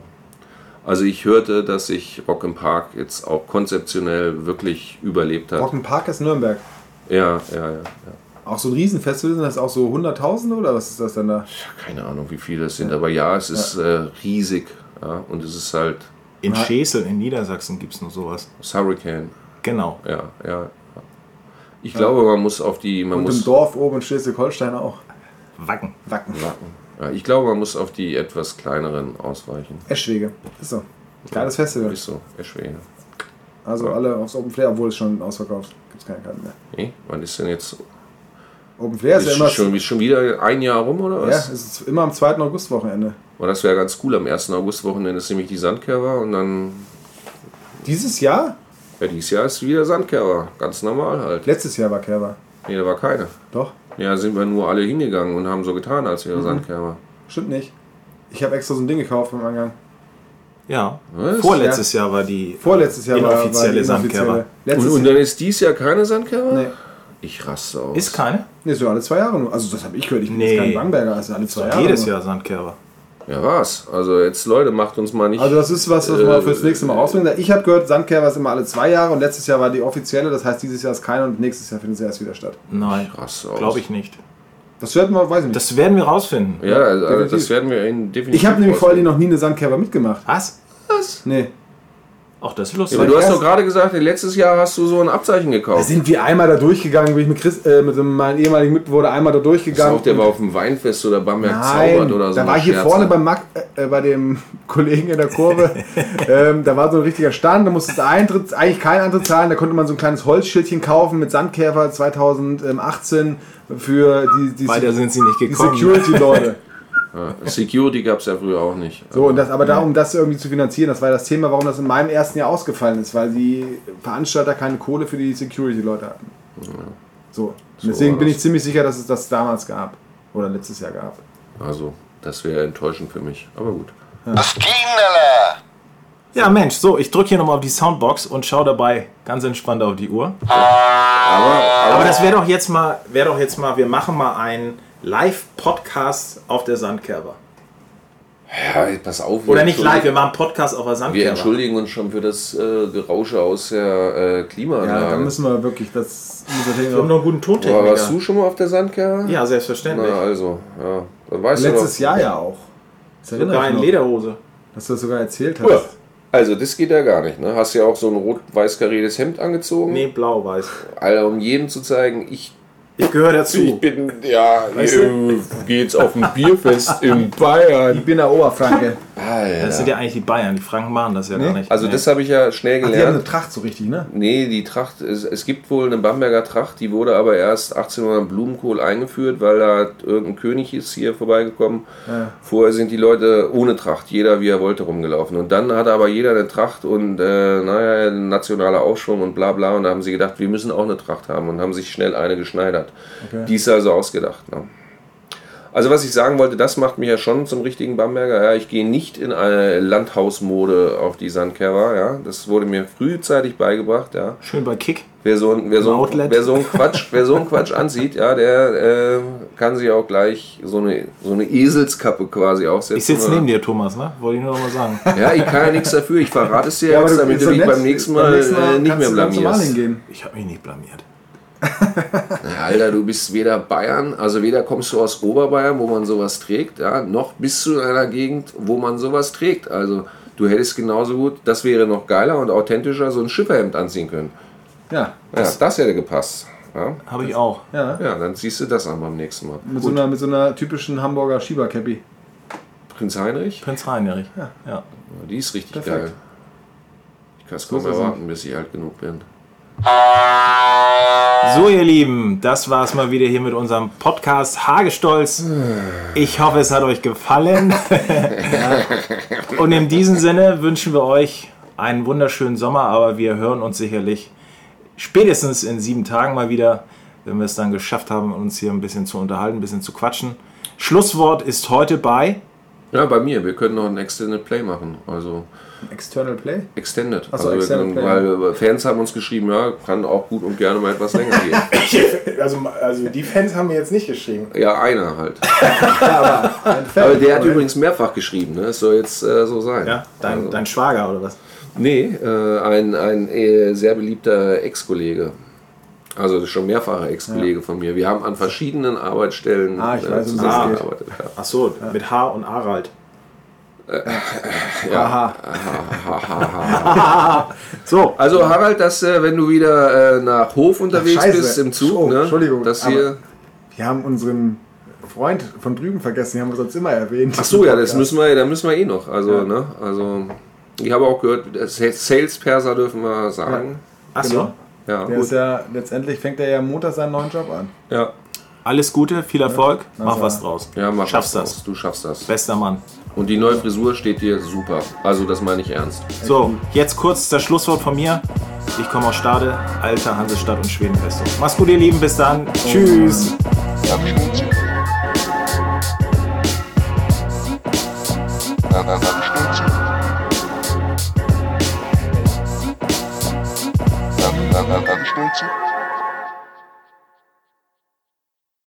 Also ich hörte, dass sich Rock im Park jetzt auch konzeptionell wirklich überlebt hat. Rock'n'Park ist Nürnberg. Ja, ja, ja, ja. Auch so ein Riesenfestival, sind das auch so Hunderttausende oder was ist das denn da? Keine Ahnung, wie viele es sind, aber ja, es ist äh, riesig. Ja, und es ist halt In Ja. Schesel in Niedersachsen gibt es nur sowas. das Hurricane. Genau. Ja, ja. ja. Ich glaube, man muss auf die, man Und muss, im Dorf oben in Schleswig-Holstein auch. Wacken. Wacken. Ja, ich glaube, man muss auf die etwas kleineren ausweichen. Eschwege. Ist so. Geiles Festival. Ist so, Eschwege. Also alle aufs Open Flair, obwohl es schon ausverkauft. Gibt es keine Karten mehr. Nee, wann ist denn jetzt? Open Flair ist, Ist ja immer. schon, ist schon wieder ein Jahr rum oder ja, was? es ist immer am 2. August-Wochenende. Und das wäre ganz cool. Am 1. August-Wochenende ist nämlich die Sandkerber und dann, Dieses Jahr? ja, dieses Jahr ist wieder Sandkerber. Ganz normal halt. Letztes Jahr war Kerber. Nee, da war keine. Doch? Ja, sind wir nur alle hingegangen und haben so getan, als Mhm. wäre Sandkerber. Stimmt nicht. Ich habe extra so ein Ding gekauft beim Eingang. Ja. Was? Vorletztes Jahr war die. Vorletztes Jahr war, war die Inoffizielle Sandkerber. Und, und dann ist dies Jahr keine Sandkerber? Nee. Ich raste aus. Ist keine? Nee, so alle zwei Jahre nur. Also das habe ich gehört. Ich bin Nee. jetzt kein Bangberger, also alle zwei Jahre. Jedes nur. Jahr Sandkerber. Ja, was? Also jetzt, Leute, macht uns mal nicht. Also das ist was, was wir Äh, fürs nächste Mal rausbringen. Ich habe gehört, Sandkerber ist immer alle zwei Jahre und letztes Jahr war die offizielle. Das heißt, dieses Jahr ist keine und nächstes Jahr findet sie erst wieder statt. Nein. Glaube ich nicht. Das werden wir, weiß ich nicht. Das werden wir rausfinden. Ja, also, das werden wir in definitiv. ich habe nämlich vor allem rausfinden. noch nie eine Sandkerber mitgemacht. Was? Nee. Ach, das ist Ja, lustig. aber du hast doch gerade gesagt, letztes Jahr hast du so ein Abzeichen Da gekauft. sind wir einmal da durchgegangen, bin ich mit, Chris, äh, mit meinem ehemaligen Mitbewohner einmal da durchgegangen. auf, der war auf dem Weinfest oder Bamberg Nein, zaubert oder so. da war hier Scherze. vorne beim Mac, äh, bei dem Kollegen in der Kurve, ähm, da war so ein richtiger Stand, da musstest du Eintritt, eigentlich keinen Eintritt zahlen, da konnte man so ein kleines Holzschildchen kaufen mit Sandkäfer 2018 für die, die, Weiter sind sie nicht die gekommen. Security-Leute. Ja, Security gab es ja früher auch nicht. So, und das, aber da, um das irgendwie zu finanzieren, das war das Thema, warum das in meinem ersten Jahr ausgefallen ist, weil die Veranstalter keine Kohle für die Security-Leute hatten. So, So deswegen bin ich ziemlich sicher, dass es das damals gab. Oder letztes Jahr gab. Also, das wäre enttäuschend für mich. Aber gut. Kienele. Ja, Mensch, so, ich drücke hier nochmal auf die Soundbox und schaue dabei ganz entspannt auf die Uhr. Aber, aber, Aber das wäre doch jetzt mal, wäre doch jetzt mal, wir machen mal einen Live-Podcast auf der Sandkerber. ja, pass auf. wir Oder nicht live, wir machen Podcast auf der Wir Sandkerber. entschuldigen uns schon für das äh, Gerausche aus der äh, Ja, Klimaanlage. da müssen wir wirklich, das Wir haben noch einen guten Aber Tontechniker. warst du schon mal auf der Sandkerbe? Ja, selbstverständlich. Na, also, ja. Dann weißt Letztes du. Jahr ja auch. Das Sogar in Lederhose. dass du das sogar erzählt Ja. hast. Also, das geht ja gar nicht, ne? Hast ja auch so ein rot-weiß kariertes Hemd angezogen. Nee, blau-weiß. Alter, um jedem zu zeigen, ich, Ich gehöre dazu. ich bin, ja, Weißt äh, geht's auf ein Bierfest in Bayern. Ich bin der Oberfranke. Alter. Das sind ja eigentlich die Bayern. Die Franken machen das ja Nee. gar nicht. Also Nee. das habe ich ja schnell Ach, die haben gelernt. eine Tracht so richtig, ne? Nee, die Tracht, es, es gibt wohl eine Bamberger Tracht, die wurde aber erst 1800 in Blumenkohl eingeführt, weil da irgendein König ist hier vorbeigekommen. Ja. Vorher sind die Leute ohne Tracht, jeder wie er wollte rumgelaufen. Und dann hatte aber jeder eine Tracht und äh, naja, nationaler Aufschwung und bla bla. Und da haben sie gedacht, wir müssen auch eine Tracht haben und haben sich schnell eine geschneidert. Okay. Die ist also ausgedacht. Ne? Also was ich sagen wollte, das macht mich ja schon zum richtigen Bamberger. Ja, ich gehe nicht in eine Landhausmode auf die Sandkerra. Ja, das wurde mir frühzeitig beigebracht. Ja, Schön bei Kick. wer so, ein- wer so, wer so einen Quatsch, wer so einen Quatsch ansieht, ja, der äh, kann sich auch gleich so eine so eine Eselskappe quasi aufsetzen. Ich sitze neben dir, Thomas, ne? Wollte ich nur noch mal sagen. Ja, ich kann ja nichts dafür. Ich verrate es dir aber jetzt, damit du doch dich nett. beim nächsten Mal, äh, nicht mehr blamierst. hingehen. Ich habe mich nicht blamiert. Alter, du bist weder Bayern, also weder kommst du aus Oberbayern, wo man sowas trägt, ja, noch bist du in einer Gegend, wo man sowas trägt. Also du hättest genauso gut, das wäre noch geiler und authentischer, so ein Schifferhemd anziehen können. Ja, Ja, das, hätte gepasst. Ja? Habe ich auch. ja. ja, dann ziehst du das an beim nächsten Mal. Mit so, einer, mit so einer typischen Hamburger Schieberkäppi. Prinz Heinrich, Prinz Heinrich. Ja. ja. die ist richtig Perfekt. geil. Ich kann es kaum erwarten, bis ich alt genug bin. So, ihr Lieben, das war es mal wieder hier mit unserem Podcast Hagestolz. Ich hoffe, es hat euch gefallen. Und in diesem Sinne wünschen wir euch einen wunderschönen Sommer, aber wir hören uns sicherlich spätestens in sieben Tagen mal wieder, wenn wir es dann geschafft haben, uns hier ein bisschen zu unterhalten, ein bisschen zu quatschen. Schlusswort ist heute bei. Ja, bei mir, wir können noch ein Extended Play machen. Also External Play? Extended. So, also, Extended Play. weil Fans haben uns geschrieben, ja, kann auch gut und gerne mal etwas länger gehen. Also, also die Fans haben mir jetzt nicht geschrieben. Ja, einer halt. Ein Fan. Aber der hat übrigens mehrfach geschrieben, ne? Es soll jetzt äh, so sein. Ja, dein, also, dein Schwager oder was? Nee, äh, ein, ein äh, sehr beliebter Ex-Kollege. Also das ist schon mehrfacher Ex-Kollege von mir. Wir haben an verschiedenen Arbeitsstellen Ah, ich weiß, um wen es zusammengearbeitet. Ja. Ach so, mit H und Arald. Aha. So, Also Harald, dass äh, wenn du wieder äh, nach Hof unterwegs Scheiße. bist im Zug, Oh, ne? Entschuldigung, dass hier. Wir haben unseren Freund von drüben vergessen, den haben wir sonst immer erwähnt. Ach so, ja, das müssen wir, da müssen wir eh noch. Also, ne? Also ich habe auch gehört, Sales Perser dürfen wir sagen. ach so. Genau. Ja, Der ist ja, letztendlich fängt er ja am Montag seinen neuen Job an. ja. Alles Gute, viel Erfolg, mach was draus. Ja, mach Schaffst was das. draus. Du schaffst das. Bester Mann. Und die neue Frisur steht dir super. Also das meine ich ernst. So, jetzt kurz das Schlusswort von mir. Ich komme aus Stade, alter Hansestadt und Schwedenfestung. Mach's gut, ihr Lieben, bis dann. Tschüss.